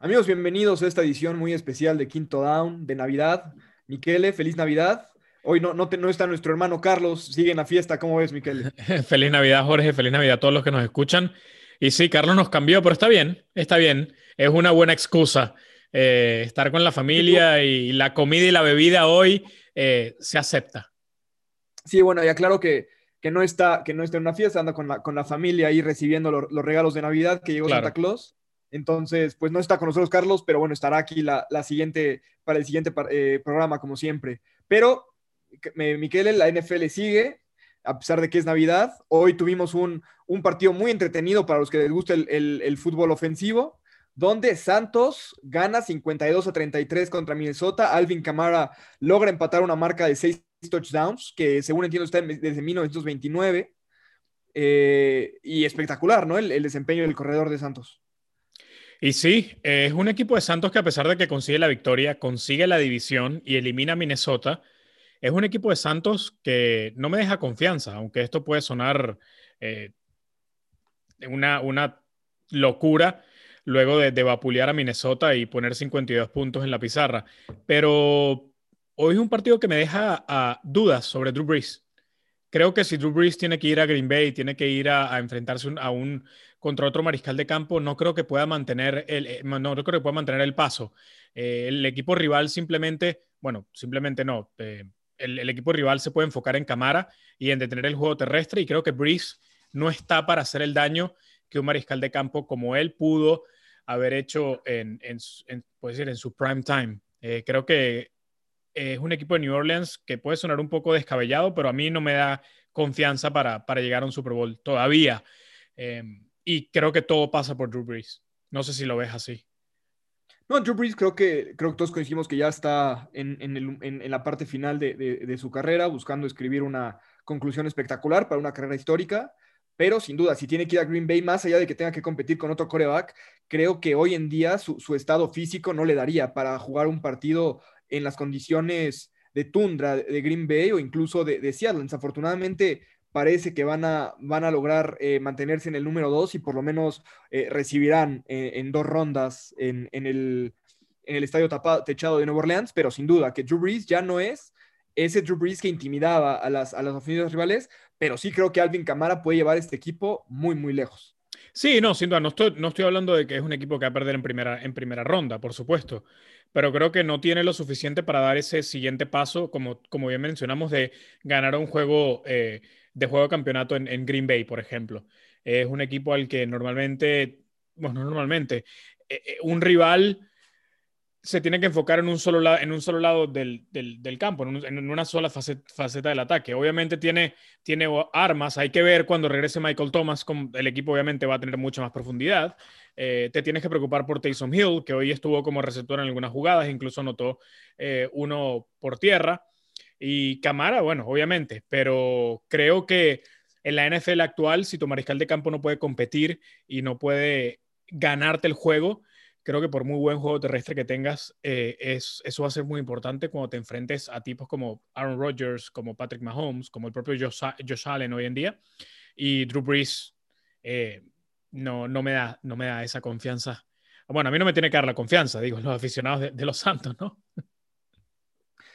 Amigos, bienvenidos a esta edición muy especial de Quinto Down de Navidad. Miquele, feliz Navidad. Hoy no, no, no está nuestro hermano Carlos, sigue en la fiesta. ¿Cómo ves, Miquele? feliz Navidad, Jorge. Feliz Navidad a todos los que nos escuchan. Y sí, Carlos nos cambió, pero está bien, está bien. Es una buena excusa eh, estar con la familia y la comida y la bebida hoy eh, se acepta. Sí, bueno, ya claro que, que, no está, que no está en una fiesta, anda con la, con la familia ahí recibiendo los, regalos de Navidad que llegó Santa Claus. Entonces, pues no está con nosotros Carlos, pero bueno, estará aquí la, siguiente, para el siguiente eh, programa, como siempre. Pero, Miquel, la NFL sigue, a pesar de que es Navidad. Hoy tuvimos un, partido muy entretenido para los que les gusta el, fútbol ofensivo, donde Santos gana 52 a 33 contra Minnesota. Alvin Camara logra empatar una marca de 6 touchdowns, que según entiendo está desde 1929. Eh, y espectacular, ¿no? el desempeño del corredor de Santos. Y sí, es un equipo de Santos que a pesar de que consigue la victoria, consigue la división y elimina a Minnesota, es un equipo de Santos que no me deja confianza, aunque esto puede sonar eh, una, una locura luego de, vapulear a Minnesota y poner 52 puntos en la pizarra. Pero hoy es un partido que me deja a dudas sobre Drew Brees. Creo que si Drew Brees tiene que ir a Green Bay, tiene que ir a, enfrentarse a un contra otro mariscal de campo, no creo que pueda mantener el, eh, no, creo que pueda mantener el paso. Eh, el equipo rival simplemente, bueno, simplemente no. Eh, el, equipo rival se puede enfocar en Camara y en detener el juego terrestre y creo que Breeze no está para hacer el daño que un mariscal de campo como él pudo haber hecho en, en, decir, en su prime time. creo que es un equipo de New Orleans que puede sonar un poco descabellado, pero a mí no me da confianza para, para llegar a un Super Bowl todavía. Y creo que todo pasa por Drew Brees. No sé si lo ves así. No, Drew Brees creo que, creo que todos coincidimos que ya está en, en, la parte final de, de, su carrera, buscando escribir una conclusión espectacular para una carrera histórica. Pero sin duda, si tiene que ir a Green Bay, más allá de que tenga que competir con otro coreback, creo que hoy en día su, su estado físico no le daría para jugar un partido en las condiciones de tundra de Green Bay o incluso de, Seattle. Desafortunadamente, parece que van a, van a lograr eh, mantenerse en el número 2 y por lo menos eh, recibirán eh, en dos rondas en, el, en el estadio tapado, techado de Nueva Orleans, pero sin duda que Drew Brees ya no es ese Drew Brees que intimidaba a las, a las rivales, pero sí creo que Alvin Camara puede llevar este equipo muy, muy lejos. Sí, no, sin duda, no estoy, no estoy hablando de que es un equipo que va a perder en primera, en primera ronda, por supuesto, pero creo que no tiene lo suficiente para dar ese siguiente paso, como, como bien mencionamos, de ganar un juego de juego de campeonato en, Green Bay, por ejemplo. Es un equipo al que normalmente, bueno, normalmente, eh, eh, un rival se tiene que enfocar en un solo, lado, en un solo lado del, campo, en, una sola faceta, del ataque. Obviamente tiene, tiene armas, hay que ver cuando regrese Michael Thomas, el equipo obviamente va a tener mucha más profundidad. Eh, te tienes que preocupar por Taysom Hill, que hoy estuvo como receptor en algunas jugadas, incluso anotó uno por tierra. Y Camara, bueno, obviamente, pero creo que en la NFL actual, si tu mariscal de campo no puede competir y no puede ganarte el juego, creo que por muy buen juego terrestre que tengas, eh, es, eso va a ser muy importante cuando te enfrentes a tipos como Aaron Rodgers, como Patrick Mahomes, como el propio Josh, Allen hoy en día. Y Drew Brees eh, no, no, me da, no me da esa confianza. Bueno, a mí no me tiene que dar la confianza, digo, los aficionados de, de los Santos, ¿no?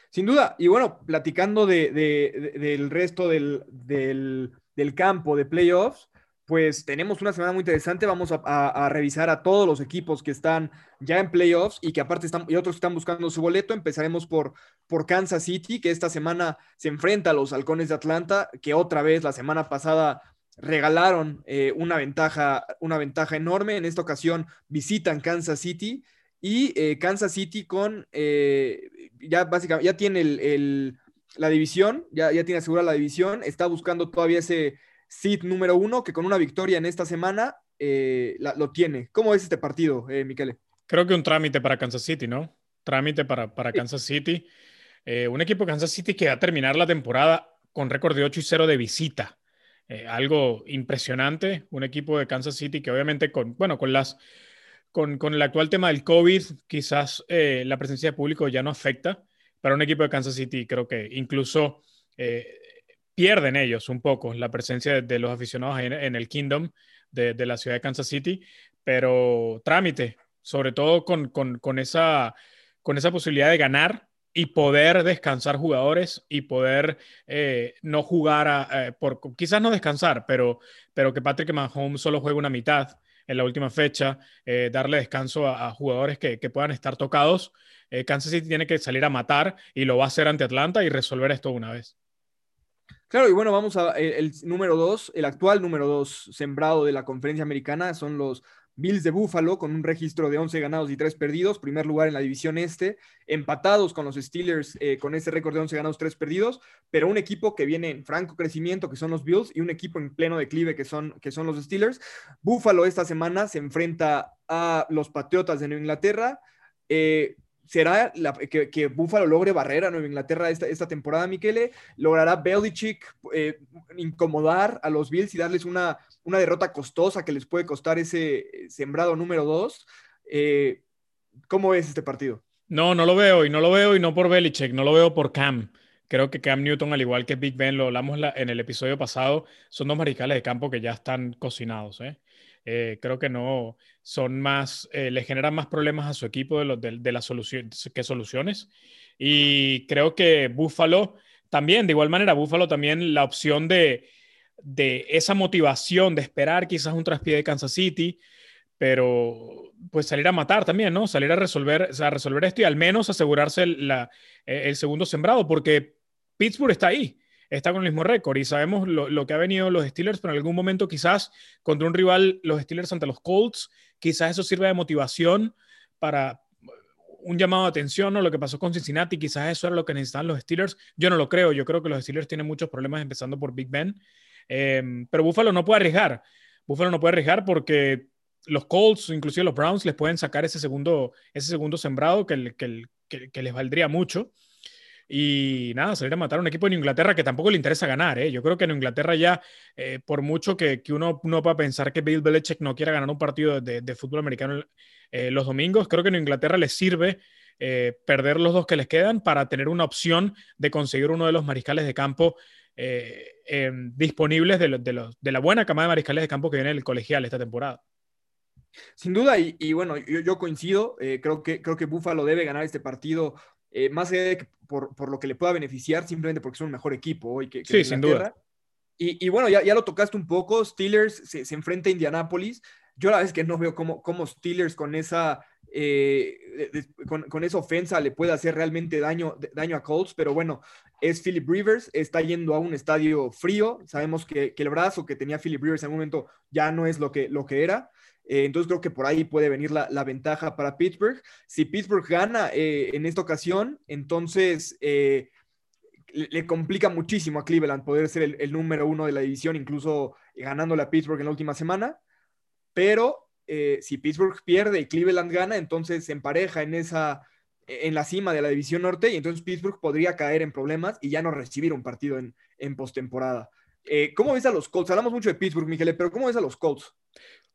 Sin duda, y bueno, platicando del resto del, campo de playoffs, pues tenemos una semana muy interesante. Vamos a, revisar a todos los equipos que están ya en playoffs y que aparte están, y otros que están buscando su boleto. Empezaremos por, por Kansas City, que esta semana se enfrenta a los halcones de Atlanta, que otra vez la semana pasada regalaron eh, una, ventaja, una ventaja enorme. En esta ocasión visitan Kansas City y eh, Kansas City con, eh, ya básicamente, ya tiene el, la división, ya, ya tiene asegurada la división, está buscando todavía ese seed número uno, que con una victoria en esta semana eh, lo tiene. ¿Cómo es este partido, eh? Creo que un trámite para Kansas City, ¿no? Trámite para, para Kansas City. un equipo de Kansas City que va a terminar la temporada con récord de 8 y 0 de visita. algo impresionante. Un equipo de Kansas City que obviamente con, bueno, con las con, el actual tema del COVID, quizás eh, la presencia de público ya no afecta. Para un equipo de Kansas City, creo que incluso eh, pierden ellos un poco la presencia de, los aficionados en, el Kingdom de, la ciudad de Kansas City. Pero trámite, sobre todo con, esa, posibilidad de ganar y poder descansar jugadores y poder eh, no jugar, a, por, quizás no descansar, pero, que Patrick Mahomes solo juegue una mitad en la última fecha, eh, darle descanso a, jugadores que, puedan estar tocados. Eh, Kansas City tiene que salir a matar y lo va a hacer ante Atlanta y resolver esto una vez. Claro, y bueno, vamos a el, número dos, el actual número dos sembrado de la conferencia americana son los Bills de Buffalo con un registro de 11 ganados y 3 perdidos, primer lugar en la división este, empatados con los Steelers eh, con ese récord de 11 ganados, 3 perdidos, pero un equipo que viene en franco crecimiento, que son los Bills, y un equipo en pleno declive, que son, que son los Steelers. Buffalo esta semana se enfrenta a los Patriotas de Nueva Inglaterra. Eh, ¿Será que, que, Buffalo logre barrer a Nueva Inglaterra esta, esta temporada, Miquele? ¿Logrará Belichick eh, incomodar a los Bills y darles una, una derrota costosa que les puede costar ese sembrado número dos? Eh, ¿Cómo ves este partido? No, no lo veo y no lo veo y no por Belichick, no lo veo por Cam. Creo que Cam Newton, al igual que Big Ben, lo hablamos en el episodio pasado, son dos mariscales de campo que ya están cocinados. ¿eh? Eh, creo que no son más, eh, le generan más problemas a su equipo de, de, de las soluciones que soluciones. Y creo que Buffalo también, de igual manera, Buffalo también la opción de, de esa motivación de esperar quizás un traspié de Kansas City, pero pues salir a matar también, ¿no? Salir a resolver, a resolver esto y al menos asegurarse la, el segundo sembrado, porque Pittsburgh está ahí está con el mismo récord y sabemos lo, que ha venido los Steelers, pero en algún momento quizás contra un rival, los Steelers ante los Colts, quizás eso sirva de motivación para un llamado de atención, ¿no? Lo que pasó con Cincinnati, quizás eso era lo que necesitaban los Steelers. Yo no lo creo, yo creo que los Steelers tienen muchos problemas empezando por Big Ben, em, pero Buffalo no puede arriesgar. Buffalo no puede arriesgar porque los Colts, inclusive los Browns, les pueden sacar ese segundo, ese segundo sembrado que, que les valdría mucho. Y nada, salir a matar a un equipo en Inglaterra que tampoco le interesa ganar. ¿eh? Yo creo que en Inglaterra ya, eh, por mucho que, que, uno no pueda pensar que Bill Belichick no quiera ganar un partido de, de fútbol americano eh, los domingos, creo que en Inglaterra les sirve eh, perder los dos que les quedan para tener una opción de conseguir uno de los mariscales de campo disponibles de, de, la buena camada de mariscales de campo que viene el colegial esta temporada. Sin duda, y, bueno, yo, yo coincido, creo, que, creo que Buffalo debe ganar este partido eh, más allá de que por, por, lo que le pueda beneficiar, simplemente porque son un mejor equipo hoy que, sí, sin duda. Y, y, bueno, ya, ya lo tocaste un poco, Steelers se, se, enfrenta a Indianapolis. Yo la es que no veo cómo, cómo Steelers con esa, eh, con, con, esa ofensa le puede hacer realmente daño, daño a Colts, pero bueno, es Philip Rivers, está yendo a un estadio frío, sabemos que, que el brazo que tenía Philip Rivers en un momento ya no es lo que, lo que era. Eh, entonces creo que por ahí puede venir la, la ventaja para Pittsburgh. Si Pittsburgh gana eh, en esta ocasión, entonces eh, le, le, complica muchísimo a Cleveland poder ser el, el, número uno de la división, incluso ganándole a Pittsburgh en la última semana. Pero si Pittsburgh pierde y Cleveland gana, entonces se empareja en esa en la cima de la división norte y entonces Pittsburgh podría caer en problemas y ya no recibir un partido en, en postemporada. ¿Cómo ves a los Colts? Hablamos mucho de Pittsburgh, Miguel, pero ¿cómo ves a los Colts?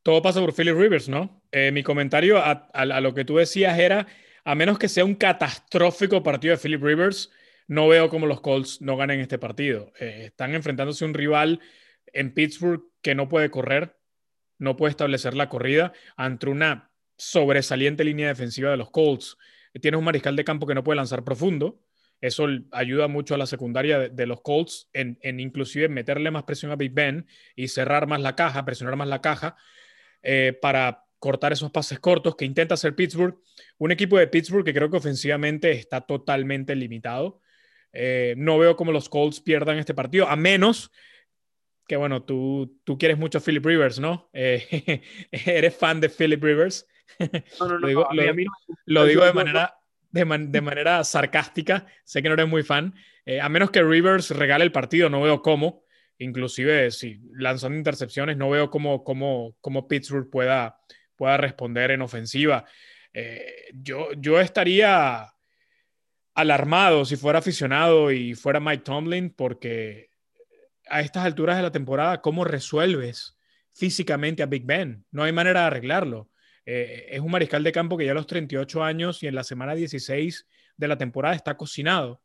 Todo pasa por Philip Rivers, ¿no? Eh, mi comentario a, a, a, lo que tú decías era, a menos que sea un catastrófico partido de Philip Rivers, no veo cómo los Colts no ganen este partido. Eh, están enfrentándose a un rival en Pittsburgh que no puede correr, no puede establecer la corrida ante una sobresaliente línea defensiva de los Colts. Tienes un mariscal de campo que no puede lanzar profundo. Eso ayuda mucho a la secundaria de, de los Colts en, en, inclusive meterle más presión a Big Ben y cerrar más la caja, presionar más la caja eh, para cortar esos pases cortos que intenta hacer Pittsburgh. Un equipo de Pittsburgh que creo que ofensivamente está totalmente limitado. Eh, no veo cómo los Colts pierdan este partido, a menos que, bueno, tú, tú quieres mucho a Philip Rivers, ¿no? Eh, eres fan de Philip Rivers. No, no, no, lo digo, lo, mí, lo de manera, de, man, de, manera sarcástica. Sé que no eres muy fan. Eh, a menos que Rivers regale el partido, no veo cómo inclusive si lanzando intercepciones, no veo cómo, cómo, cómo Pittsburgh pueda, pueda responder en ofensiva. Eh, yo, yo estaría alarmado si fuera aficionado y fuera Mike Tomlin, porque a estas alturas de la temporada, ¿cómo resuelves físicamente a Big Ben? No hay manera de arreglarlo. Eh, es un mariscal de campo que ya a los 38 años y en la semana 16 de la temporada está cocinado.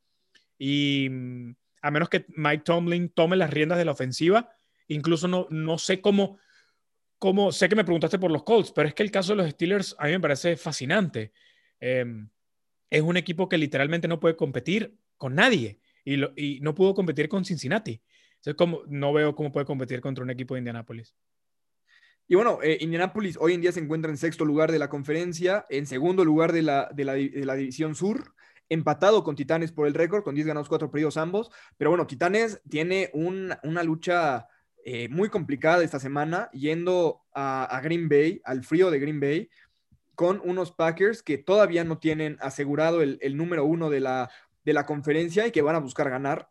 Y mm, a menos que Mike Tomlin tome las riendas de la ofensiva. Incluso no, no sé cómo, como, sé que me preguntaste por los Colts, pero es que el caso de los Steelers a mí me parece fascinante. Em, es un equipo que literalmente no puede competir con nadie y, no pudo competir con Cincinnati. Entonces, no veo cómo puede competir contra un equipo de Indianapolis. Y bueno, eh, Indianapolis hoy en día se encuentra en sexto lugar de la conferencia, en segundo lugar de la división sur, empatado con Titanes por el récord, con 10 ganados, 4 perdidos ambos. Pero bueno, Titanes tiene una lucha eh, muy complicada esta semana, yendo a, Green Bay, al frío de Green Bay, con unos Packers que todavía no tienen asegurado el, número uno de la, de la conferencia y que van a buscar ganar.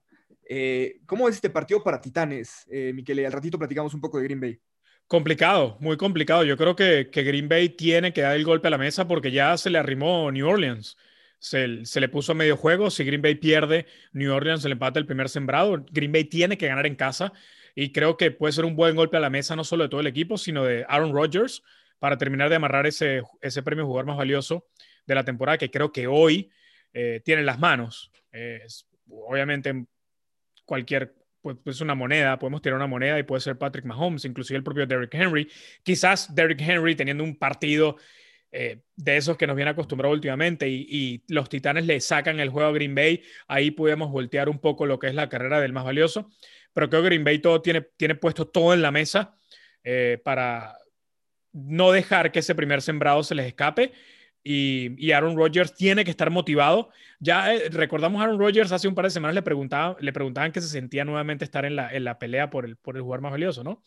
Eh, ¿Cómo es este partido para Titanes, eh, Miquel? Al ratito platicamos un poco de Green Bay. Complicado, muy complicado. Yo creo que, que, Green Bay tiene que dar el golpe a la mesa porque ya se le arrimó New Orleans. Se, le puso a medio juego. Si Green Bay pierde, New Orleans le empata el primer sembrado. Green Bay tiene que ganar en casa y creo que puede ser un buen golpe a la mesa no solo de todo el equipo, sino de Aaron Rodgers para terminar de amarrar ese, ese premio jugador más valioso de la temporada que creo que hoy eh, tiene en las manos. obviamente cualquier pues, pues, una moneda, podemos tirar una moneda y puede ser Patrick Mahomes, inclusive el propio Derrick Henry. Quizás Derrick Henry teniendo un partido eh, de esos que nos viene acostumbrado últimamente y, los Titanes le sacan el juego a Green Bay, ahí podemos voltear un poco lo que es la carrera del más valioso pero creo que Green Bay todo tiene, tiene puesto todo en la mesa eh, para no dejar que ese primer sembrado se les escape. Y, y Aaron Rodgers tiene que estar motivado. Ya eh, recordamos a Aaron Rodgers hace un par de semanas le, preguntaba, le preguntaban que se sentía nuevamente estar en la, en la pelea por el, por el jugador más valioso, ¿no?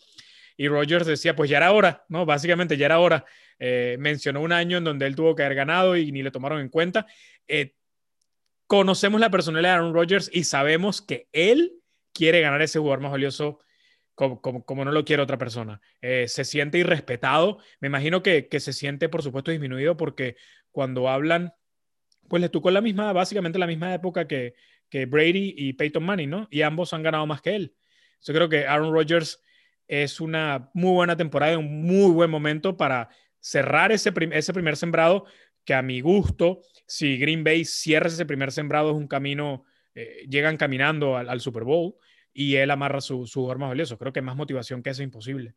Y Rodgers decía, pues ya era hora, ¿no? Básicamente ya era hora. Eh, mencionó un año en donde él tuvo que haber ganado y ni le tomaron en cuenta. conocemos la personalidad de Aaron Rodgers y sabemos que él quiere ganar ese jugador más valioso como, como, no lo quiere otra persona. Eh, se siente irrespetado. Me imagino que, que, se siente, por supuesto, disminuido porque cuando hablan, pues le tocó la misma, básicamente la misma época que, que Brady y Peyton Manning, ¿no? Y ambos han ganado más que él. Yo creo que Aaron Rodgers es una muy buena temporada, un muy buen momento para cerrar ese, ese primer sembrado, que a mi gusto, si Green Bay cierra ese primer sembrado, es un camino eh, llegan caminando al, Super Bowl y él amarra su, su jugador más valioso. Creo que más motivación que eso es imposible.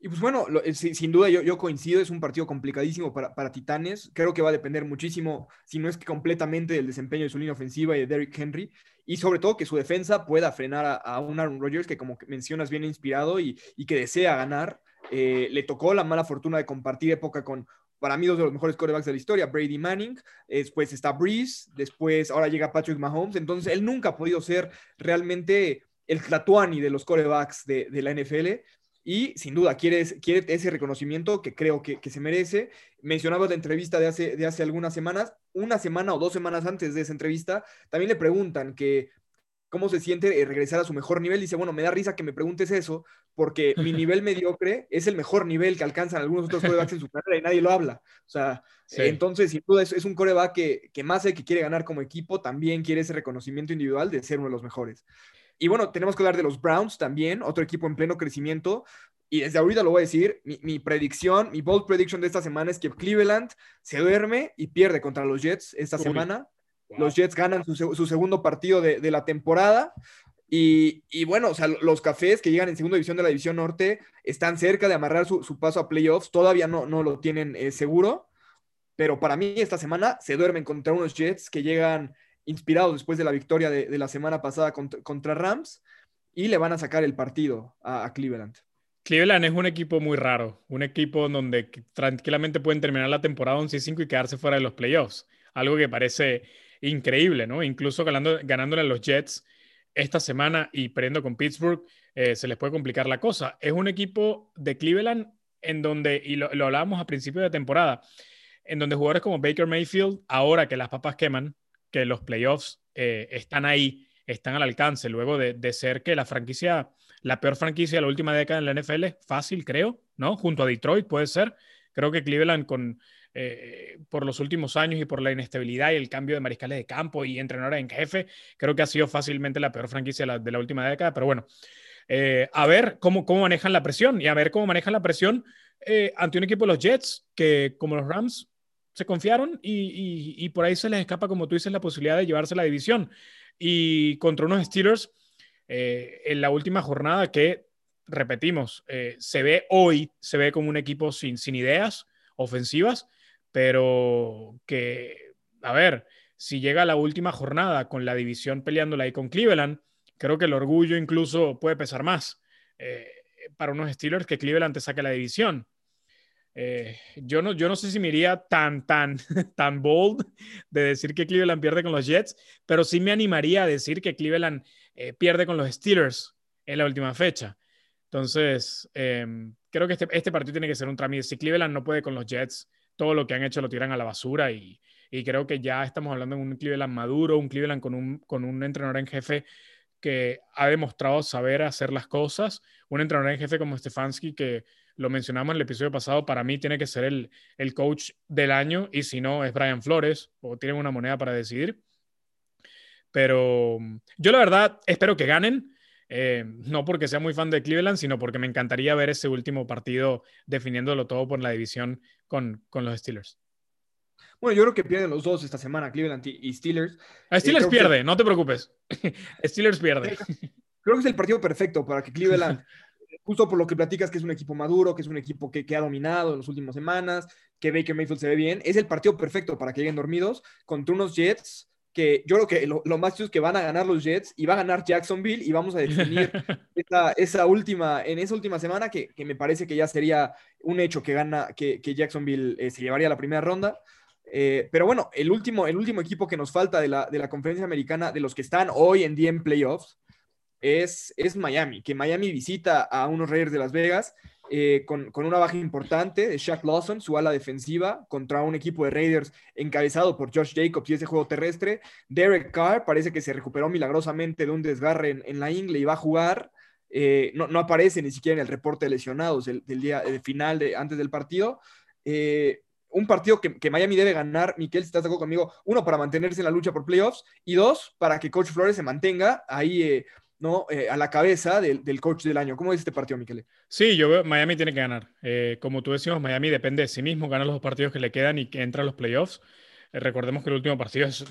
Y pues bueno, eh, sin duda yo, yo, coincido, es un partido complicadísimo para, para, Titanes. Creo que va a depender muchísimo, si no es que completamente, del desempeño de su línea ofensiva y de Derrick Henry. Y sobre todo que su defensa pueda frenar a, un Aaron Rodgers que, como mencionas, viene inspirado y, y que desea ganar. Eh, le tocó la mala fortuna de compartir época con para mí dos de los mejores quarterbacks de la historia, Brady Manning, después está Breeze, después ahora llega Patrick Mahomes, entonces él nunca ha podido ser realmente el Tlatuani de los quarterbacks de, la NFL y sin duda quiere, quiere ese reconocimiento que creo que, se merece. Mencionaba la entrevista de hace, de hace algunas semanas, una semana o dos semanas antes de esa entrevista, también le preguntan que cómo se siente regresar a su mejor nivel. Dice, bueno, me da risa que me preguntes eso, porque mi nivel mediocre es el mejor nivel que alcanzan algunos otros corebacks en su carrera y nadie lo habla. O sea, entonces, sin duda, es, un coreback que, que más de que quiere ganar como equipo, también quiere ese reconocimiento individual de ser uno de los mejores. Y bueno, tenemos que hablar de los Browns también, otro equipo en pleno crecimiento. Y desde ahorita lo voy a decir, mi, predicción, mi bold prediction de esta semana es que Cleveland se duerme y pierde contra los Jets esta semana. Los Jets ganan su, segundo partido de, la temporada. Y, bueno, o sea, los cafés que llegan en segunda división de la división norte están cerca de amarrar su, paso a playoffs. Todavía no, no lo tienen eh, seguro. Pero para mí, esta semana se duermen contra unos Jets que llegan inspirados después de la victoria de, la semana pasada contra, Rams y le van a sacar el partido a, Cleveland. Cleveland es un equipo muy raro, un equipo donde tranquilamente pueden terminar la temporada 11-5 y quedarse fuera de los playoffs. Algo que parece increíble, ¿no? Incluso ganando, ganándole a los Jets esta semana y perdiendo con Pittsburgh, eh, se les puede complicar la cosa. Es un equipo de Cleveland en donde, y lo, hablábamos a principio de temporada, en donde jugadores como Baker Mayfield, ahora que las papas queman, que los playoffs eh, están ahí, están al alcance, luego de, de, ser que la franquicia, la peor franquicia de la última década en la NFL, fácil creo, ¿no? Junto a Detroit puede ser. Creo que Cleveland con eh, por los últimos años y por la inestabilidad y el cambio de mariscales de campo y entrenadores en jefe, creo que ha sido fácilmente la peor franquicia de la, última década, pero bueno, eh, a ver cómo, cómo manejan la presión y a ver cómo manejan la presión eh, ante un equipo de los Jets que como los Rams se confiaron y, y, por ahí se les escapa, como tú dices, la posibilidad de llevarse la división. Y contra unos Steelers en la última jornada que repetimos, eh, se ve hoy, se ve como un equipo sin, sin ideas ofensivas, pero que, a ver, si llega la última jornada con la división peleándola ahí con Cleveland, creo que el orgullo incluso puede pesar más eh, para unos Steelers que Cleveland te saque la división. Eh, yo, no, yo no sé si me iría tan, tan, tan bold de decir que Cleveland pierde con los Jets, pero sí me animaría a decir que Cleveland pierde con los Steelers en la última fecha. Entonces, em, creo que este, este, partido tiene que ser un trámite. Si Cleveland no puede con los Jets, todo lo que han hecho lo tiran a la basura y, creo que ya estamos hablando de un Cleveland maduro, un Cleveland con un, con un entrenador en jefe que ha demostrado saber hacer las cosas, un entrenador en jefe como Stefanski que lo mencionamos en el episodio pasado, para mí tiene que ser el, el coach del año y si no es Brian Flores o tienen una moneda para decidir. Pero yo la verdad espero que ganen. Eh, no porque sea muy fan de Cleveland, sino porque me encantaría ver ese último partido definiéndolo todo por la división con, con los Steelers. Bueno, yo creo que pierden los dos esta semana, Cleveland y Steelers. A eh, Steelers pierde, no te preocupes. Steelers pierde. Creo que es el partido perfecto para que Cleveland, justo por lo que platicas, que es un equipo maduro, que es un equipo que, que ha dominado en las últimas semanas, que Baker Mayfield se ve bien, es el partido perfecto para que lleguen dormidos contra unos Jets que yo creo que lo, más chido es que van a ganar los Jets y va a ganar Jacksonville y vamos a definir esa, última, en esa última semana que, me parece que ya sería un hecho que gana, que, Jacksonville eh, se llevaría la primera ronda. Eh, pero bueno, el último, el último equipo que nos falta de la, de la conferencia americana, de los que están hoy en día en playoffs, es, es Miami, que Miami visita a unos Raiders de Las Vegas eh, con, una baja importante de Shaq Lawson, su ala defensiva, contra un equipo de Raiders encabezado por Josh Jacobs y ese juego terrestre. Derek Carr parece que se recuperó milagrosamente de un desgarre en, la ingle y va a jugar. Eh, no, aparece ni siquiera en el reporte de lesionados del, día final, de, antes del partido. Eh, un partido que, Miami debe ganar, Miquel, si estás de acuerdo conmigo, uno, para mantenerse en la lucha por playoffs y dos, para que Coach Flores se mantenga ahí ¿no? Eh, a la cabeza del, coach del año. ¿Cómo es este partido, Miquel? Sí, yo veo Miami tiene que ganar. Eh, como tú decías, Miami depende de sí mismo, gana los dos partidos que le quedan y que entra a los playoffs. Eh, recordemos que el último partido es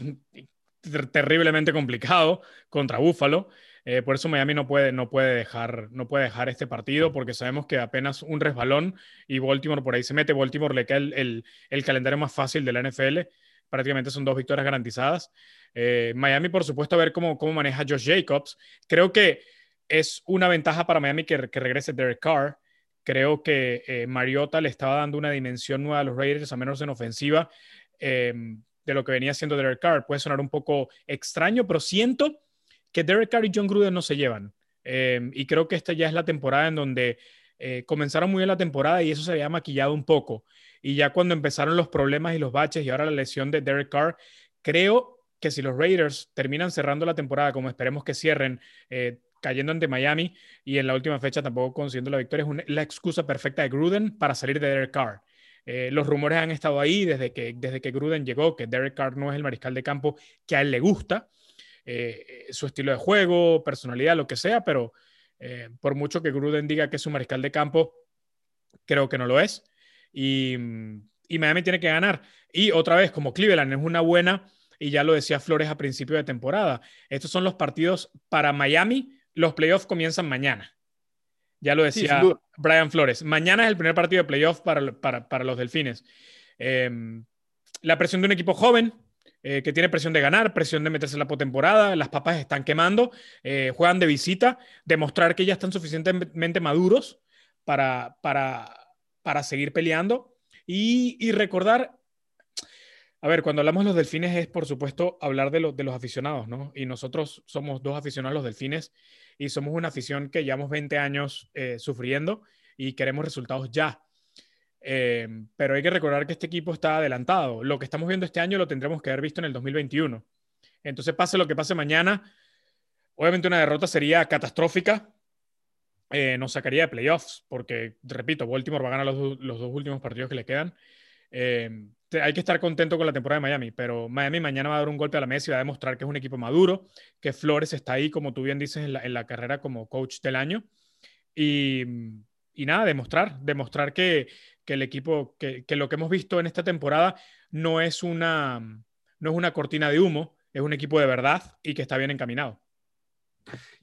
terriblemente complicado contra Buffalo. por eso Miami no puede, no, puede dejar, no puede dejar este partido porque sabemos que apenas un resbalón y Baltimore por ahí se mete. Baltimore le queda el, el calendario más fácil de la NFL. Prácticamente son dos victorias garantizadas. Eh, Miami, por supuesto, a ver cómo, cómo maneja Josh Jacobs. Creo que es una ventaja para Miami que, que regrese Derek Carr. Creo que eh, Mariota le estaba dando una dimensión nueva a los Raiders, a menos en ofensiva, eh, de lo que venía haciendo Derek Carr. Puede sonar un poco extraño, pero siento que Derek Carr y John Gruden no se llevan. y creo que esta ya es la temporada en donde comenzaron muy bien la temporada y eso se había maquillado un poco. Y ya cuando empezaron los problemas y los baches y ahora la lesión de Derek Carr, creo que si los Raiders terminan cerrando la temporada como esperemos que cierren, eh, cayendo ante Miami y en la última fecha tampoco consiguiendo la victoria, es la excusa perfecta de Gruden para salir de Derek Carr. Eh, los rumores han estado ahí desde que, desde que Gruden llegó, que Derek Carr no es el mariscal de campo que a él le gusta, eh, su estilo de juego, personalidad, lo que sea, pero por mucho que Gruden diga que es un mariscal de campo, creo que no lo es. Y, y Miami tiene que ganar. Y otra vez, como Cleveland es una buena y ya lo decía Flores a principio de temporada. Estos son los partidos para Miami. Los playoffs comienzan mañana. Ya lo decía Brian Flores. Mañana es el primer partido de playoff para, para, los Delfines. Em, la presión de un equipo joven, eh, que tiene presión de ganar, presión de meterse en la potemporada, las papas están quemando, eh, juegan de visita, demostrar que ya están suficientemente maduros para, para, para seguir peleando y, recordar a ver, cuando hablamos de los delfines es, por supuesto, hablar de, de los aficionados, ¿no? Y nosotros somos dos aficionados a los delfines y somos una afición que llevamos 20 años eh, sufriendo y queremos resultados ya. Eh, pero hay que recordar que este equipo está adelantado. Lo que estamos viendo este año lo tendremos que haber visto en el 2021. Entonces, pase lo que pase mañana, obviamente una derrota sería catastrófica. Eh, nos sacaría de playoffs, porque, repito, Baltimore va a ganar los, los dos últimos partidos que le quedan. Eh, hay que estar contento con la temporada de Miami, pero Miami mañana va a dar un golpe a la mesa y va a demostrar que es un equipo maduro, que Flores está ahí, como tú bien dices, en la, carrera como coach del año. Y, nada, demostrar, demostrar que, el equipo, que, lo que hemos visto en esta temporada no es, una, no es una cortina de humo, es un equipo de verdad y que está bien encaminado.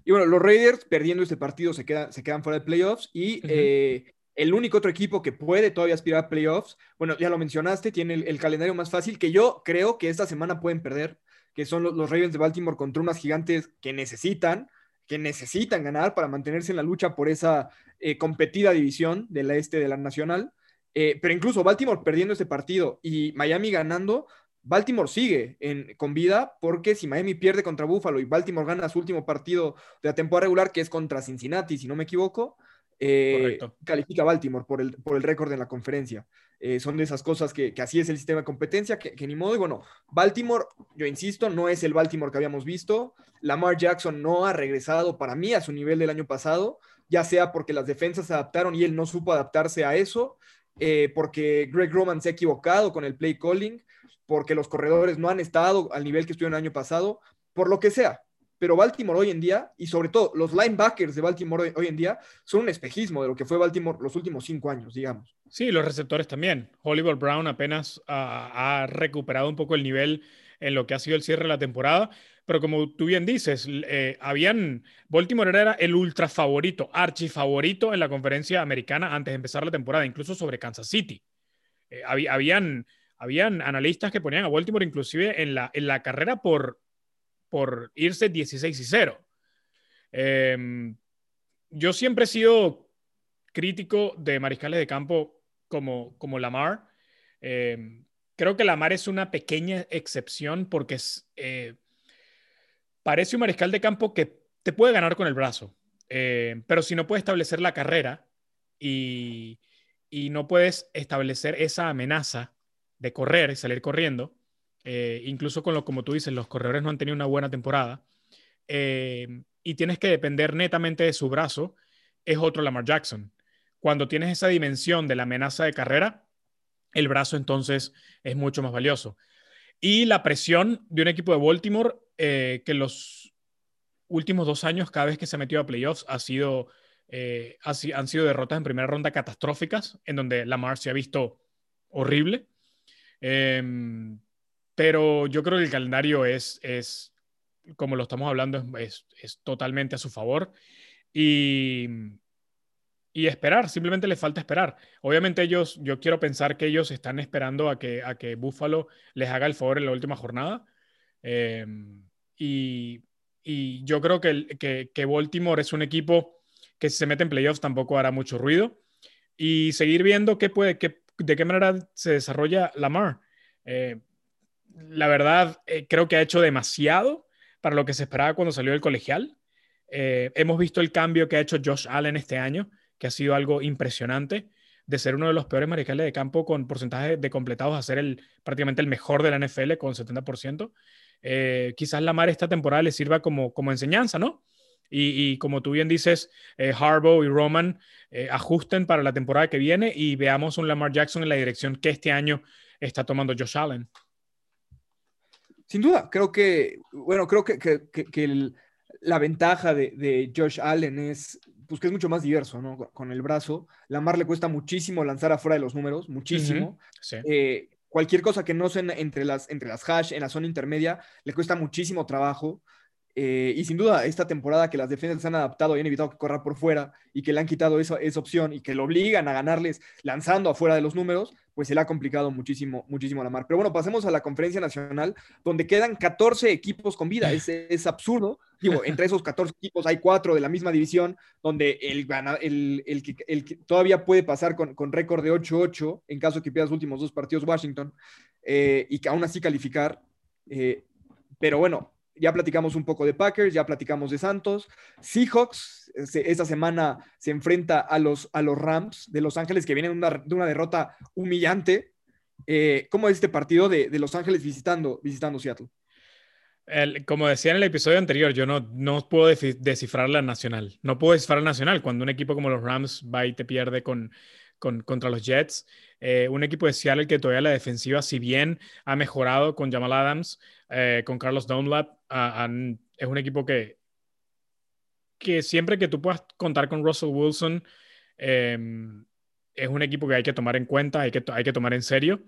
Y bueno, los Raiders perdiendo este partido se, quedan, se quedan fuera de playoffs y eh, el único otro equipo que puede todavía aspirar a playoffs, bueno, ya lo mencionaste, tiene el, calendario más fácil que yo creo que esta semana pueden perder, que son los, los Ravens de Baltimore contra unas gigantes que necesitan, que necesitan ganar para mantenerse en la lucha por esa eh, competida división de la este de la nacional. Eh, pero incluso Baltimore perdiendo este partido y Miami ganando, Baltimore sigue en, con vida porque si Miami pierde contra Buffalo y Baltimore gana su último partido de la temporada regular, que es contra Cincinnati, si no me equivoco, eh, califica Baltimore por el, por el récord en la conferencia. Eh, son de esas cosas que, así es el sistema de competencia, que, que, ni modo. Y bueno, Baltimore, yo insisto, no es el Baltimore que habíamos visto. Lamar Jackson no ha regresado para mí a su nivel del año pasado, ya sea porque las defensas se adaptaron y él no supo adaptarse a eso, eh, porque Greg Roman se ha equivocado con el play calling, porque los corredores no han estado al nivel que estuvieron el año pasado, por lo que sea pero Baltimore hoy en día, y sobre todo los linebackers de Baltimore hoy, en día, son un espejismo de lo que fue Baltimore los últimos cinco años, digamos. Sí, los receptores también. Oliver Brown apenas ha recuperado un poco el nivel en lo que ha sido el cierre de la temporada, pero como tú bien dices, eh, habían, Baltimore era el ultra favorito, archi favorito en la conferencia americana antes de empezar la temporada, incluso sobre Kansas City. Eh, habían, habían analistas que ponían a Baltimore inclusive en la, en la carrera por, por irse 16 y 0. Em, yo siempre he sido crítico de mariscales de campo como, como Lamar. Em, creo que Lamar es una pequeña excepción porque es, eh, parece un mariscal de campo que te puede ganar con el brazo, em, pero si no puede establecer la carrera y, y no puedes establecer esa amenaza de correr y salir corriendo, eh, incluso con lo como tú dices, los corredores no han tenido una buena temporada, eh, y tienes que depender netamente de su brazo, es otro Lamar Jackson. Cuando tienes esa dimensión de la amenaza de carrera, el brazo entonces es mucho más valioso. Y la presión de un equipo de Baltimore eh, que los últimos dos años, cada vez que se ha metido a playoffs, ha sido, han sido derrotas en primera ronda catastróficas, en donde Lamar se ha visto horrible. Em, pero yo creo que el calendario es, es como lo estamos hablando, es, es totalmente a su favor. Y, y esperar, simplemente le falta esperar. Obviamente ellos, yo quiero pensar que ellos están esperando a que, a que Buffalo les haga el favor en la última jornada. Em, y, y, yo creo que, que, que, Baltimore es un equipo que si se mete en playoffs tampoco hará mucho ruido. Y seguir viendo qué puede, qué, de qué manera se desarrolla Lamar. Eh, la verdad, eh, creo que ha hecho demasiado para lo que se esperaba cuando salió del colegial. Eh, hemos visto el cambio que ha hecho Josh Allen este año, que ha sido algo impresionante, de ser uno de los peores mariscales de campo con porcentaje de completados a ser el, prácticamente el mejor de la NFL con 70%. Eh, quizás Lamar esta temporada le sirva como, como enseñanza, ¿no? Y, como tú bien dices, Harbaugh y Roman ajusten para la temporada que viene y veamos un Lamar Jackson en la dirección que este año está tomando Josh Allen. Sin duda, creo que, bueno, creo que, que, la ventaja de, Josh Allen es pues que es mucho más diverso, ¿no? Con el brazo. Lamar le cuesta muchísimo lanzar afuera de los números, muchísimo. Eh, cualquier cosa que no sea entre las, entre las hash, en la zona intermedia, le cuesta muchísimo trabajo. Eh, y sin duda, esta temporada que las defensas han adaptado y han evitado que corra por fuera y que le han quitado esa, esa opción y que lo obligan a ganarles lanzando afuera de los números, pues se le ha complicado muchísimo, muchísimo a la mar. Pero bueno, pasemos a la conferencia nacional, donde quedan 14 equipos con vida. Es, es absurdo. Digo, entre esos 14 equipos hay cuatro de la misma división, donde el, el, el, que, todavía puede pasar con, con récord de 8-8 en caso que pierda los últimos dos partidos Washington, eh, y que aún así calificar. Eh, pero bueno, ya platicamos un poco de Packers, ya platicamos de Santos. Seahawks esta semana se enfrenta a los, a los Rams de Los Ángeles que vienen de una, derrota humillante. Eh, ¿Cómo es este partido de, Los Ángeles visitando, visitando Seattle? como decía en el episodio anterior, yo no, no puedo descifrar la nacional. No puedo descifrar la nacional cuando un equipo como los Rams va y te pierde con, contra los Jets. Eh, un equipo de Seattle que todavía la defensiva, si bien ha mejorado con Jamal Adams, eh, con Carlos Dunlap, es un equipo que, que siempre que tú puedas contar con Russell Wilson, em, es un equipo que hay que tomar en cuenta, hay que, hay que tomar en serio.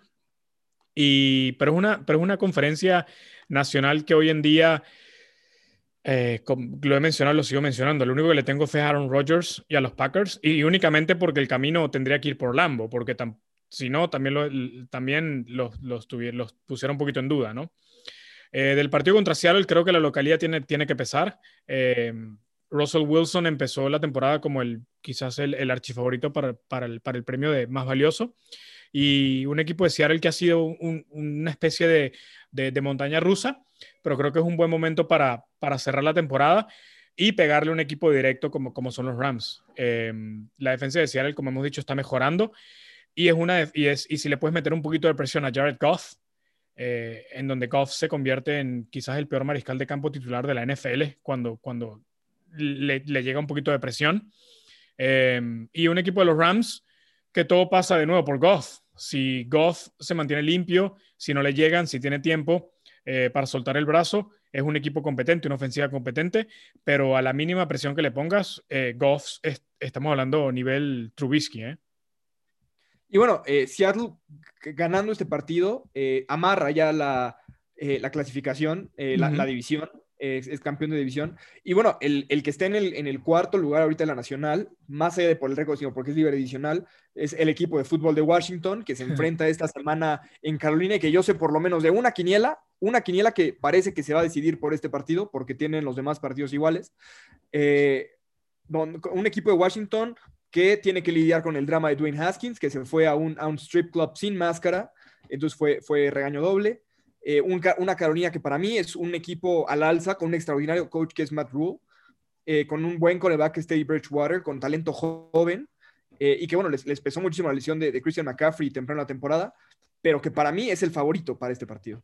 Y, pero, es una, pero es una conferencia nacional que hoy en día Eh, lo he mencionado, lo sigo mencionando. Lo único que le tengo fe a Aaron Rodgers y a los Packers, y, únicamente porque el camino tendría que ir por Lambo, porque si no, también, lo, también los, los, los, pusieron un poquito en duda, ¿no? Eh, del partido contra Seattle, creo que la localidad tiene, tiene que pesar. Eh, Russell Wilson empezó la temporada como el quizás el, el archifavorito para, para, el, para el premio de más valioso. Y un equipo de Seattle que ha sido una especie de, de montaña rusa pero creo que es un buen momento para, para cerrar la temporada y pegarle un equipo directo como, como son los Rams. Eh, la defensa de Seattle, como hemos dicho, está mejorando y, es una, y, es, y si le puedes meter un poquito de presión a Jared Goff, eh, en donde Goff se convierte en quizás el peor mariscal de campo titular de la NFL cuando, cuando le, le llega un poquito de presión. Eh, y un equipo de los Rams que todo pasa de nuevo por Goff. Si Goff se mantiene limpio, si no le llegan, si tiene tiempo, para soltar el brazo. Es un equipo competente, una ofensiva competente, pero a la mínima presión que le pongas, eh, Goff, estamos hablando nivel Trubisky. ¿eh? Y bueno, Seattle ganando este partido amarra ya la, clasificación, la, división es, campeón de división. Y bueno, el, que esté en el, en el, cuarto lugar ahorita en la nacional, más allá de por el récord, sino porque es libre divisional, es el equipo de fútbol de Washington, que se enfrenta esta semana en Carolina y que yo sé por lo menos de una quiniela, una quiniela que parece que se va a decidir por este partido, porque tienen los demás partidos iguales. Eh, un equipo de Washington que tiene que lidiar con el drama de Dwayne Haskins, que se fue a un, a un strip club sin máscara, entonces fue, fue regaño doble. Eh, una Carolina que para mí es un equipo al alza, con un extraordinario coach que es Matt Rule, eh, con un buen coreback que es Teddy Bridgewater, con talento joven, eh, y que bueno, les, les, pesó muchísimo la lesión de, Christian McCaffrey temprano en la temporada, pero que para mí es el favorito para este partido.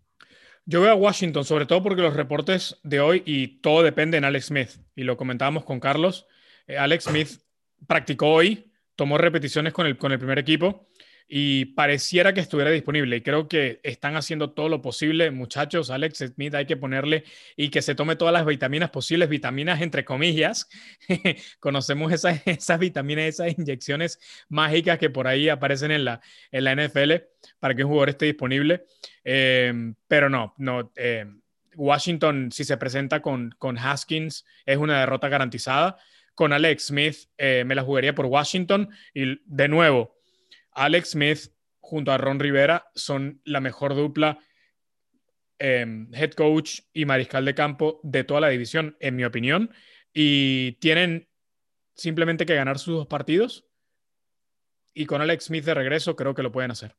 Yo veo a Washington, sobre todo porque los reportes de hoy y todo depende en Alex Smith, y lo comentábamos con Carlos. Alex Smith practicó hoy, tomó repeticiones con el, con el primer equipo y pareciera que estuviera disponible. Y creo que están haciendo todo lo posible, muchachos. Alex Smith hay que ponerle y que se tome todas las vitaminas posibles, vitaminas entre comillas. Conocemos esas, esas vitaminas, esas inyecciones mágicas que por ahí aparecen en la, en la NFL para que un jugador esté disponible. Em, pero no, no. Em, Washington, si se presenta con, con Haskins, es una derrota garantizada. Con Alex Smith, eh, me la jugaría por Washington. Y de nuevo, Alex Smith junto a Ron Rivera son la mejor dupla em, head coach y mariscal de campo de toda la división, en mi opinión. Y tienen simplemente que ganar sus dos partidos. Y con Alex Smith de regreso creo que lo pueden hacer.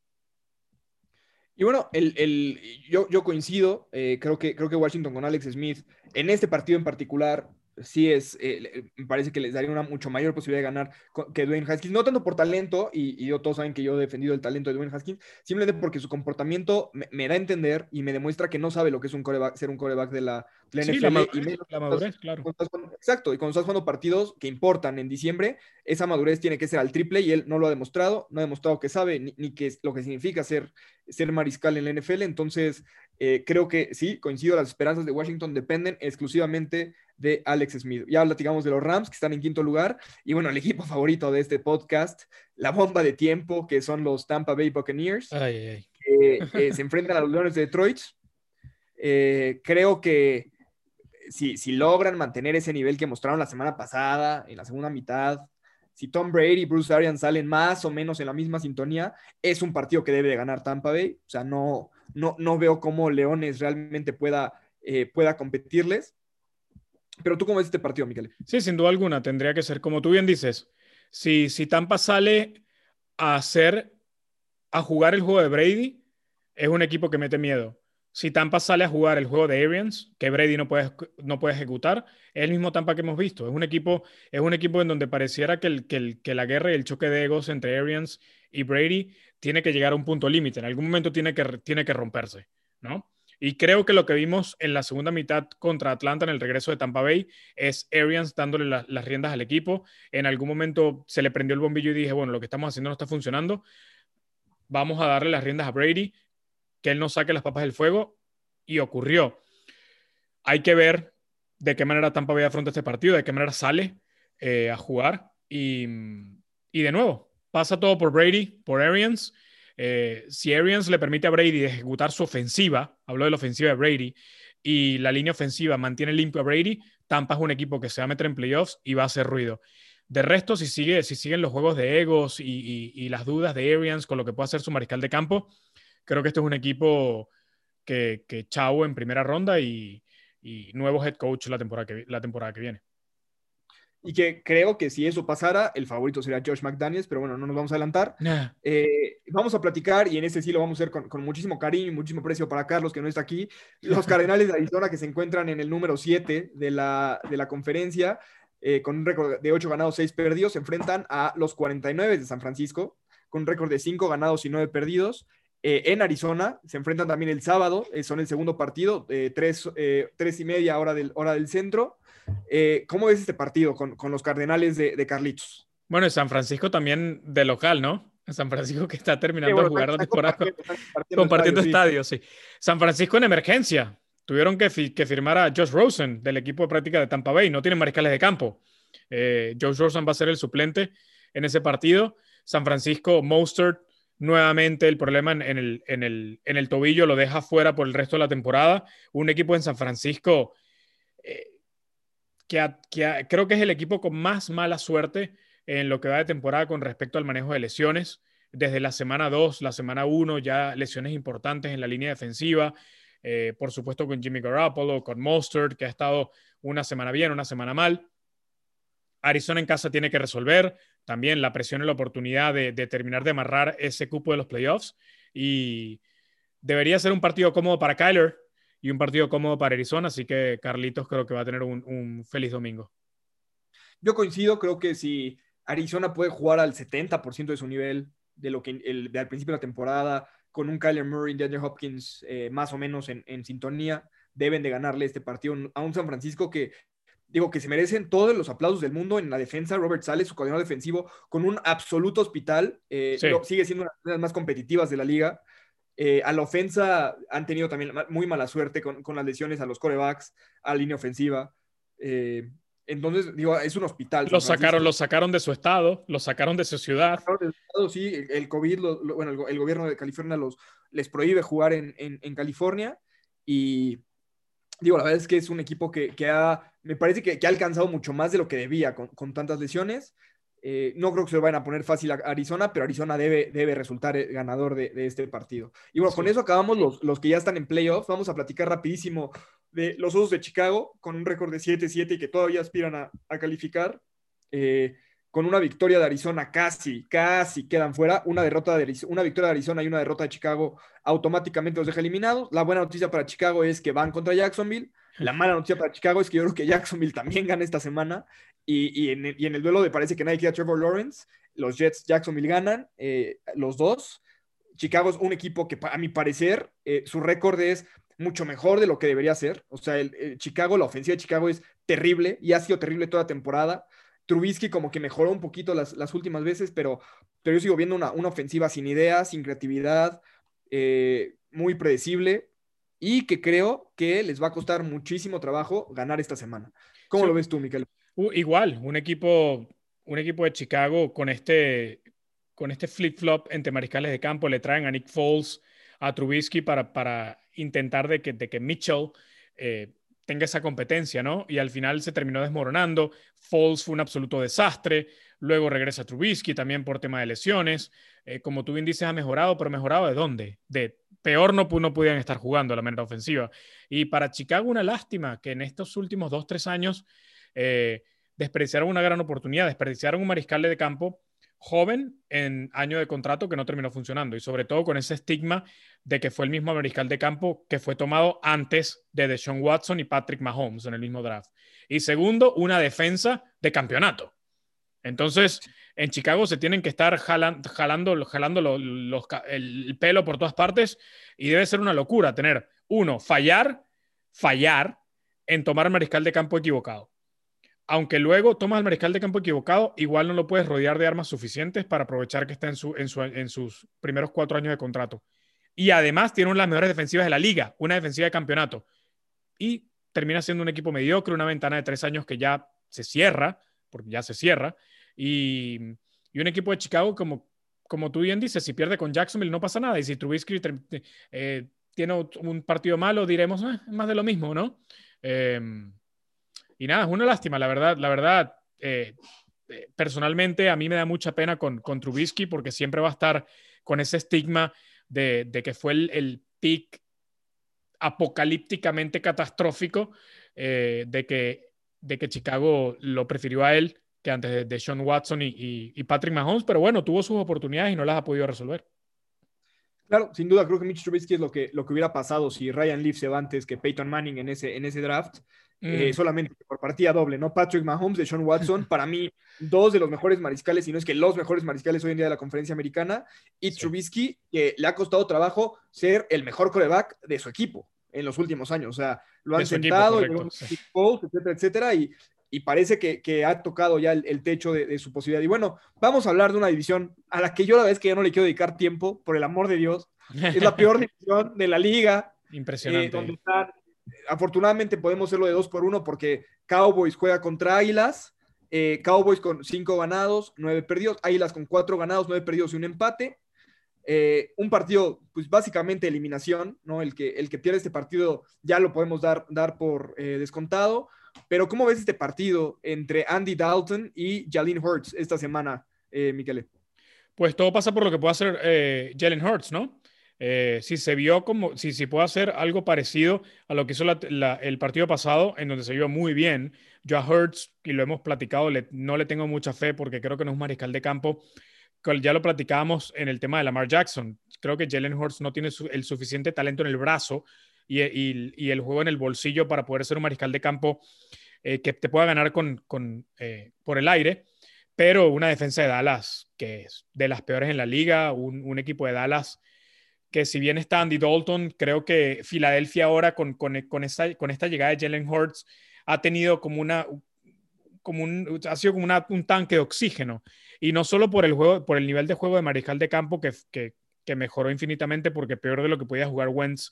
Y bueno, el, yo, yo, coincido, eh, creo, que, creo que Washington con Alex Smith, en este partido en particular, sí es, eh, me parece que les daría una mucho mayor posibilidad de ganar que Dwayne Haskins, no tanto por talento, y, yo, todos saben que yo he defendido el talento de Dwayne Haskins, simplemente porque su comportamiento me, da a entender y me demuestra que no sabe lo que es un coreback, ser un coreback de la, NFL. La madurez, claro. exacto, y cuando estás jugando partidos que importan en diciembre, esa madurez tiene que ser al triple y él no lo ha demostrado, no ha demostrado que sabe ni, ni que lo que significa ser, ser mariscal en la NFL, entonces eh, creo que sí, coincido, las esperanzas de Washington dependen exclusivamente de Alex Smith. Ya platicamos de los Rams, que están en quinto lugar, y bueno, el equipo favorito de este podcast, la bomba de tiempo, que son los Tampa Bay Buccaneers, que eh, se enfrentan a los Leones de Detroit. Eh, creo que si, si logran mantener ese nivel que mostraron la semana pasada, en la segunda mitad, si Tom Brady y Bruce Arians salen más o menos en la misma sintonía, es un partido que debe de ganar Tampa Bay. O sea, no, no, no veo cómo Leones realmente pueda, eh, pueda competirles. Pero tú cómo ves este partido, Miquel? Sí, sin duda alguna, tendría que ser como tú bien dices. Si, si Tampa sale a hacer, a jugar el juego de Brady, es un equipo que mete miedo. Si Tampa sale a jugar el juego de Arians, que Brady no puede, no puede ejecutar, es el mismo Tampa que hemos visto. Es un equipo, es un equipo en donde pareciera que, el, que, que la guerra y el choque de egos entre Arians y Brady tiene que llegar a un punto límite. En algún momento tiene que, tiene que romperse, ¿no? Y creo que lo que vimos en la segunda mitad contra Atlanta en el regreso de Tampa Bay es Arians dándole las riendas al equipo. En algún momento se le prendió el bombillo y dije, bueno, lo que estamos haciendo no está funcionando. Vamos a darle las riendas a Brady, que él no saque las papas del fuego. Y ocurrió. Hay que ver de qué manera Tampa Bay afronta este partido, de qué manera sale eh, a jugar. Y, y de nuevo, pasa todo por Brady, por Arians eh, si Arians le permite a Brady ejecutar su ofensiva, hablo de la ofensiva de Brady, y la línea ofensiva mantiene limpio a Brady, Tampa es un equipo que se va a meter en playoffs y va a hacer ruido. De resto, si, sigue, si siguen los juegos de egos y, las dudas de Arians con lo que puede hacer su mariscal de campo, creo que este es un equipo que, que chau en primera ronda y, nuevo head coach la temporada que, la temporada que viene. Y que creo que si eso pasara, el favorito sería Josh McDaniels, pero bueno, no nos vamos a adelantar. Eh, vamos a platicar, y en este sí lo vamos a hacer con, con, muchísimo cariño y muchísimo precio para Carlos, que no está aquí. Los Cardenales de Arizona, que se encuentran en el número 7 de la, de la conferencia, eh, con un récord de 8 ganados, 6 perdidos, se enfrentan a los 49 de San Francisco, con un récord de 5 ganados y 9 perdidos. Eh, en Arizona se enfrentan también el sábado, eh, son el segundo partido, 3, y media hora del, hora del centro. ¿Cómo ves este partido con, con los Cardenales de, de, Carlitos? Bueno, en San Francisco también de local, ¿no? San Francisco que está terminando de jugar la temporada compartiendo, estadios, sí. San Francisco en emergencia, tuvieron que, firmar a Josh Rosen del equipo de práctica de Tampa Bay. No tienen mariscales de campo. Eh, Josh Rosen va a ser el suplente en ese partido. San Francisco, Mostert, nuevamente el problema en, el, en, el, tobillo lo deja fuera por el resto de la temporada. Un equipo en San Francisco eh, que, creo que es el equipo con más mala suerte en lo que va de temporada con respecto al manejo de lesiones. Desde la semana 2, la semana 1, ya lesiones importantes en la línea defensiva. Eh, por supuesto con Jimmy Garoppolo, con Mostert, que ha estado una semana bien, una semana mal. Arizona en casa tiene que resolver también la presión y la oportunidad de, terminar de amarrar ese cupo de los playoffs. Y debería ser un partido cómodo para Kyler y un partido cómodo para Arizona. Así que Carlitos creo que va a tener un, feliz domingo. Yo coincido, creo que si Arizona puede jugar al 70% de su nivel de lo que el, de al principio de la temporada, con un Kyler Murray y DeAndre Hopkins eh, más o menos en, sintonía, deben de ganarle este partido a un San Francisco que, digo, que se merecen todos los aplausos del mundo en la defensa. Robert Sale, su coordinador defensivo, con un absoluto hospital, eh, sigue siendo una de las más competitivas de la liga. Eh, a la ofensa han tenido también muy mala suerte con, con las lesiones a los corebacks, a la línea ofensiva. Entonces, digo, es un hospital. Lo sacaron, lo sacaron de su estado, lo sacaron de su ciudad. sí, el, COVID, bueno, el, gobierno de California los, les prohíbe jugar en, California y digo, la verdad es que es un equipo que, ha, me parece que, ha alcanzado mucho más de lo que debía con, tantas lesiones. Eh, no creo que se lo vayan a poner fácil a Arizona, pero Arizona debe, debe resultar ganador de, este partido. Y bueno, con eso acabamos los, los que ya están en playoffs. Vamos a platicar rapidísimo de los Osos de Chicago, con un récord de 7-7 y que todavía aspiran a, calificar. Eh, con una victoria de Arizona casi, casi quedan fuera. Una, derrota de, una victoria de Arizona y una derrota de Chicago automáticamente los deja eliminados. La buena noticia para Chicago es que van contra Jacksonville. La mala noticia para Chicago es que yo creo que Jacksonville también gana esta semana. Y, en, el, duelo de parece que nadie queda Trevor Lawrence. Los Jets, Jacksonville ganan, eh, los dos. Chicago es un equipo que, a mi parecer, eh, su récord es mucho mejor de lo que debería ser. O sea, el, Chicago, la ofensiva de Chicago es terrible y ha sido terrible toda temporada. Trubisky como que mejoró un poquito las, últimas veces, pero, pero yo sigo viendo una, ofensiva sin ideas, sin creatividad, eh, muy predecible y que creo que les va a costar muchísimo trabajo ganar esta semana. ¿Cómo lo ves tú, Miquel? igual, un equipo, un equipo de Chicago con este, con este flip-flop entre mariscales de campo, le traen a Nick Foles, a Trubisky para, para intentar de que, de que Mitchell eh, tenga esa competencia, ¿no? Y al final se terminó desmoronando. Foles fue un absoluto desastre. Luego regresa Trubisky también por tema de lesiones. Eh, como tú bien dices, ha mejorado, pero mejorado de dónde? De peor no, no podían estar jugando la manera ofensiva. Y para Chicago una lástima que en estos últimos dos, tres años eh, desperdiciaron una gran oportunidad, desperdiciaron un mariscal de campo joven en año de contrato que no terminó funcionando y sobre todo con ese estigma de que fue el mismo mariscal de campo que fue tomado antes de Deshaun Watson y Patrick Mahomes en el mismo draft. Y segundo, una defensa de campeonato. Entonces, en Chicago se tienen que estar jalando, jalando el pelo por todas partes y debe ser una locura tener, uno, fallar, fallar en tomar mariscal de campo equivocado aunque luego tomas el mariscal de campo equivocado, igual no lo puedes rodear de armas suficientes para aprovechar que está en, en, sus primeros cuatro años de contrato. Y además tiene una de las mejores defensivas de la liga, una defensiva de campeonato. Y termina siendo un equipo mediocre, una ventana de tres años que ya se cierra, porque ya se cierra. Y, un equipo de Chicago, como, como tú bien dices, si pierde con Jacksonville no pasa nada. Y si Trubisky eh, tiene un partido malo, diremos, ah, más de lo mismo, ¿no? Em, y nada, es una lástima, la verdad, la verdad, eh, eh, personalmente a mí me da mucha pena con, con Trubisky porque siempre va a estar con ese estigma de, que fue el, el pick apocalípticamente catastrófico eh, de, que, de que Chicago lo prefirió a él que antes de, Sean Watson y, Patrick Mahomes, pero bueno, tuvo sus oportunidades y no las ha podido resolver. Claro, sin duda creo que Mitch Trubisky es lo que, lo que hubiera pasado si Ryan Leaf se va antes que Peyton Manning en ese, en ese draft. Eh, mm. solamente por partida doble, ¿no? Patrick Mahomes de Sean Watson, para mí, dos de los mejores mariscales, y no es que los mejores mariscales hoy en día de la conferencia americana, y Trubisky, que le ha costado trabajo ser el mejor coreback de su equipo en los últimos años. O sea, lo han sentado, etcétera, etcétera, y, y parece que, que, ha tocado ya el, techo de, su posibilidad. Y bueno, vamos a hablar de una división a la que yo la vez que ya no le quiero dedicar tiempo, por el amor de Dios. Es la peor división de la liga. Impresionante. Eh, donde están, afortunadamente podemos hacerlo de dos por uno porque Cowboys juega contra Águilas. Eh, Cowboys con cinco ganados, nueve perdidos. Águilas con cuatro ganados, nueve perdidos y un empate. Eh, un partido, pues básicamente eliminación, ¿no? El que, el que pierde este partido ya lo podemos dar, dar por eh, descontado. Pero, ¿cómo ves este partido entre Andy Dalton y Jalen Hurts esta semana, eh, Miquele? Pues todo pasa por lo que puede hacer eh, Jalen Hurts, ¿no? si se vio como, si, si puede hacer algo parecido a lo que hizo el partido pasado, en donde se vio muy bien, yo a Hurts, y lo hemos platicado, no le tengo mucha fe porque creo que no es mariscal de campo, ya lo platicábamos en el tema de Lamar Jackson. Creo que Jalen Hurts no tiene el suficiente talento en el brazo y, el juego en el bolsillo para poder ser un mariscal de campo eh, que te pueda ganar con, eh, por el aire. Pero una defensa de Dallas que es de las peores en la liga, un, equipo de Dallas que si bien está Andy Dalton, creo que Filadelfia ahora con, esta, llegada de Jalen Hurts ha tenido como una, un, ha sido como un tanque de oxígeno. Y no solo por el, juego, por el nivel de juego de mariscal de campo que, que, mejoró infinitamente porque peor de lo que podía jugar Wentz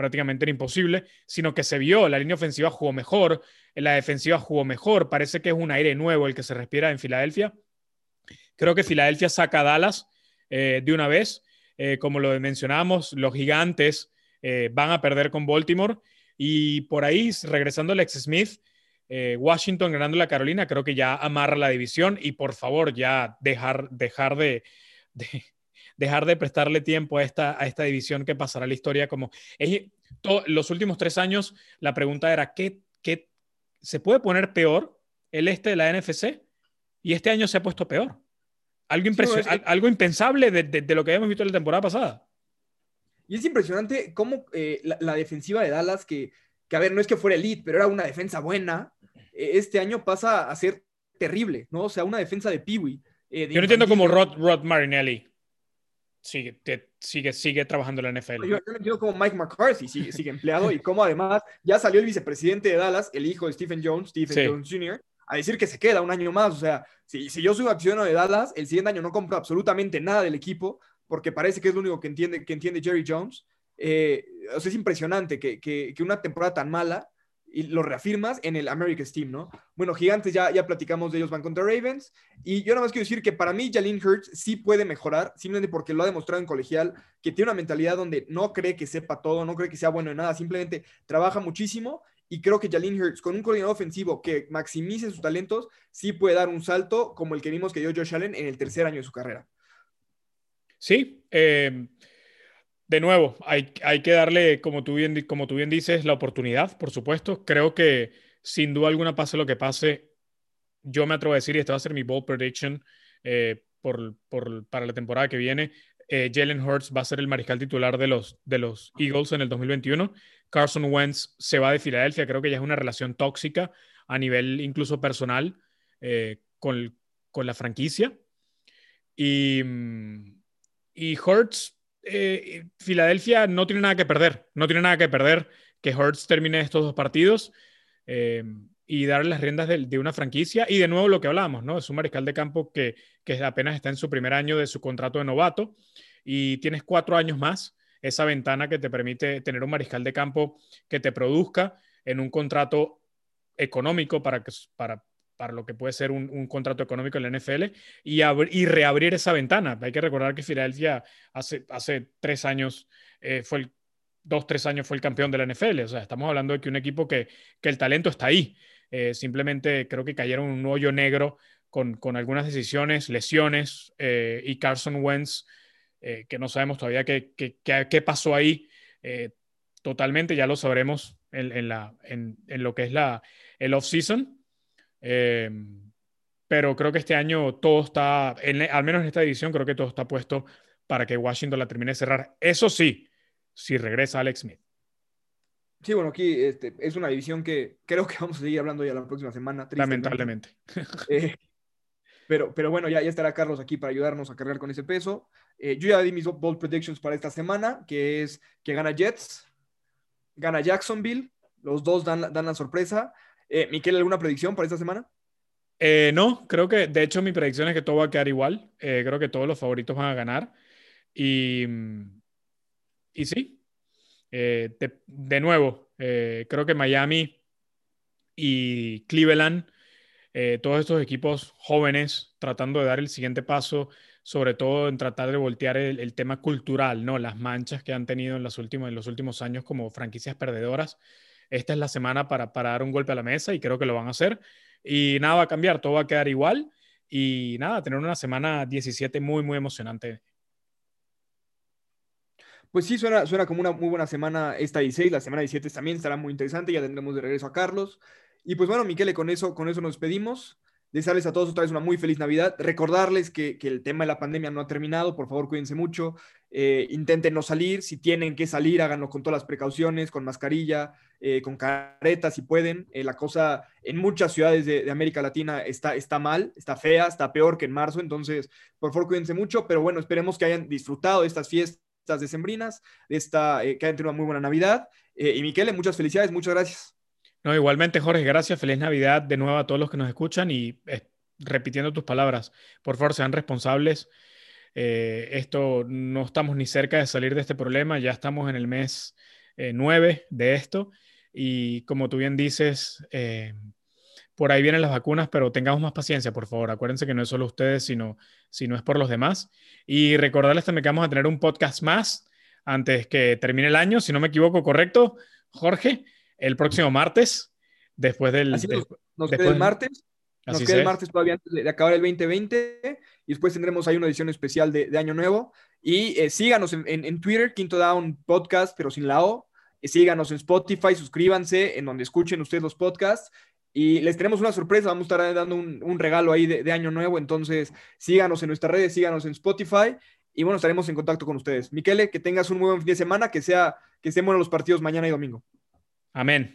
prácticamente era imposible, sino que se vio, la línea ofensiva jugó mejor, la defensiva jugó mejor, parece que es un aire nuevo el que se respira en Filadelfia. Creo que Filadelfia saca a Dallas eh, de una vez, eh, como lo mencionábamos, los gigantes eh, van a perder con Baltimore. Y por ahí, regresando Alex Smith, Washington ganando la Carolina, creo que ya amarra la división. Y por favor ya dejar, dejar de, dejar de prestarle tiempo a esta, a esta división que pasará la historia como... los últimos tres años la pregunta era, ¿qué, ¿qué se puede poner peor el este de la NFC? Y este año se ha puesto peor. Algo, algo impensable de, lo que habíamos visto en la temporada pasada. Y es impresionante cómo eh, la, defensiva de Dallas, que, que, a ver, no es que fuera elite, pero era una defensa buena, e-, este año pasa a ser terrible, ¿no? O sea, una defensa de Peewee. Eh, yo no entiendo cómo Rod, Rod Marinelli sigue, sigue, sigue trabajando en la NFL. Yo, entiendo cómo Mike McCarthy sigue, sigue empleado y cómo además ya salió el vicepresidente de Dallas, el hijo de Stephen Jones, Stephen Jones Jr., a decir que se queda un año más. O sea, si, si yo soy accionero de Dallas, el siguiente año no compro absolutamente nada del equipo porque parece que es lo único que entiende, que entiende Jerry Jones. Eh, o sea, es impresionante que, que, que una temporada tan mala y lo reafirmas en el America's Team, ¿no? Bueno, Gigantes ya, ya platicamos de ellos, van contra Ravens. Y yo nada más quiero decir que para mí Jalen Hurts sí puede mejorar, simplemente porque lo ha demostrado en colegial, que tiene una mentalidad donde no cree que sepa todo, no cree que sea bueno en nada, simplemente trabaja muchísimo. Y creo que Jalen Hurts, con un coordinador ofensivo que maximice sus talentos, sí puede dar un salto como el que vimos que dio Josh Allen en el tercer año de su carrera. Sí, eh, de nuevo, hay, hay que darle, como tú, bien, como tú bien dices, la oportunidad, por supuesto. Creo que sin duda alguna, pase lo que pase, yo me atrevo a decir, y esta va a ser mi bold prediction eh, por, por, para la temporada que viene, eh, Jalen Hurts va a ser el mariscal titular de los, de los Eagles en el 2021. Carson Wentz se va de Filadelfia, creo que ya es una relación tóxica a nivel incluso personal eh, con, con, la franquicia. Y, mm, y Hurts eh, Filadelfia no tiene nada que perder, no tiene nada que perder que Hurts termine estos dos partidos eh, y darle las riendas de, una franquicia. Y de nuevo lo que hablábamos, ¿no? Es un mariscal de campo que, que apenas está en su primer año de su contrato de novato y tienes cuatro años más, esa ventana que te permite tener un mariscal de campo que te produzca en un contrato económico para, que, para, para lo que puede ser un, contrato económico en la NFL y, y, reabrir esa ventana. Hay que recordar que Filadelfia hace, hace tres años eh, fue dos, tres años fue el campeón de la NFL. O sea, estamos hablando de que un equipo que, que el talento está ahí. Eh, simplemente creo que cayeron un hoyo negro con, con algunas decisiones, lesiones eh, y Carson Wentz, que no sabemos todavía qué, qué, qué, pasó ahí. totalmente, ya lo sabremos en, en, la, en, en, lo que es la, el off-season. Pero creo que este año todo está, al menos en esta edición, creo que todo está puesto para que Washington la termine de cerrar. Eso sí, si regresa Alex Smith. Sí, bueno, aquí este, es una división que creo que vamos a seguir hablando ya la próxima semana. Lamentablemente. Eh, pero, pero bueno, ya, ya estará Carlos aquí para ayudarnos a cargar con ese peso. Eh, yo ya di mis bold predictions para esta semana, que es que gana Jets, gana Jacksonville, los dos dan, dan la sorpresa. Eh, Miquel, ¿alguna predicción para esta semana? no, creo que de hecho mi predicción es que todo va a quedar igual. creo que todos los favoritos van a ganar. Y, y sí, eh, de, nuevo, eh, creo que Miami y Cleveland, eh, todos estos equipos jóvenes tratando de dar el siguiente paso, sobre todo en tratar de voltear el, tema cultural, ¿no? Las manchas que han tenido en los, últimos, en los últimos años como franquicias perdedoras. Esta es la semana para, para dar un golpe a la mesa y creo que lo van a hacer. Y nada va a cambiar, todo va a quedar igual. Y nada, tener una semana 17 muy, muy emocionante pues sí, suena, suena como una muy buena semana esta 16, la semana 17 también estará muy interesante, ya tendremos de regreso a Carlos. Y pues bueno, Miquele, con eso, con eso nos despedimos. Desearles a todos otra vez una muy feliz Navidad. Recordarles que, el tema de la pandemia no ha terminado. Por favor, cuídense mucho. Eh, intenten no salir. Si tienen que salir, háganlo con todas las precauciones, con mascarilla, eh, con careta si pueden. Eh, la cosa en muchas ciudades de, América Latina está, está mal, está fea, está peor que en marzo. Entonces, por favor, cuídense mucho. Pero bueno, esperemos que hayan disfrutado de estas fiestas estas decembrinas, de esta, eh, que hayan tenido una muy buena Navidad. Y Miquele, muchas felicidades, muchas gracias. No, igualmente, Jorge, gracias. Feliz Navidad de nuevo a todos los que nos escuchan y repitiendo tus palabras, por favor, sean responsables. Esto no estamos ni cerca de salir de este problema, ya estamos en el mes 9 de esto y como tú bien dices, por ahí vienen las vacunas, pero tengamos más paciencia, por favor. Acuérdense que no es solo ustedes, sino, sino es por los demás. Y recordarles también que vamos a tener un podcast más antes que termine el año, si no me equivoco, correcto, Jorge, el próximo martes, después del... Así nos, queda el martes. Nos queda el martes todavía antes de, acabar el 2020 y después tendremos ahí una edición especial de, Año Nuevo. Y eh, síganos en, Twitter, Quinto Down Podcast, pero sin la O. síganos en Spotify, suscríbanse en donde escuchen ustedes los podcasts y les tenemos una sorpresa, vamos a estar dando un, regalo ahí de, año nuevo, entonces síganos en nuestras redes, síganos en Spotify y bueno, estaremos en contacto con ustedes. Miquele, que tengas un muy buen fin de semana, que sea que estén buenos los partidos mañana y domingo. Amén.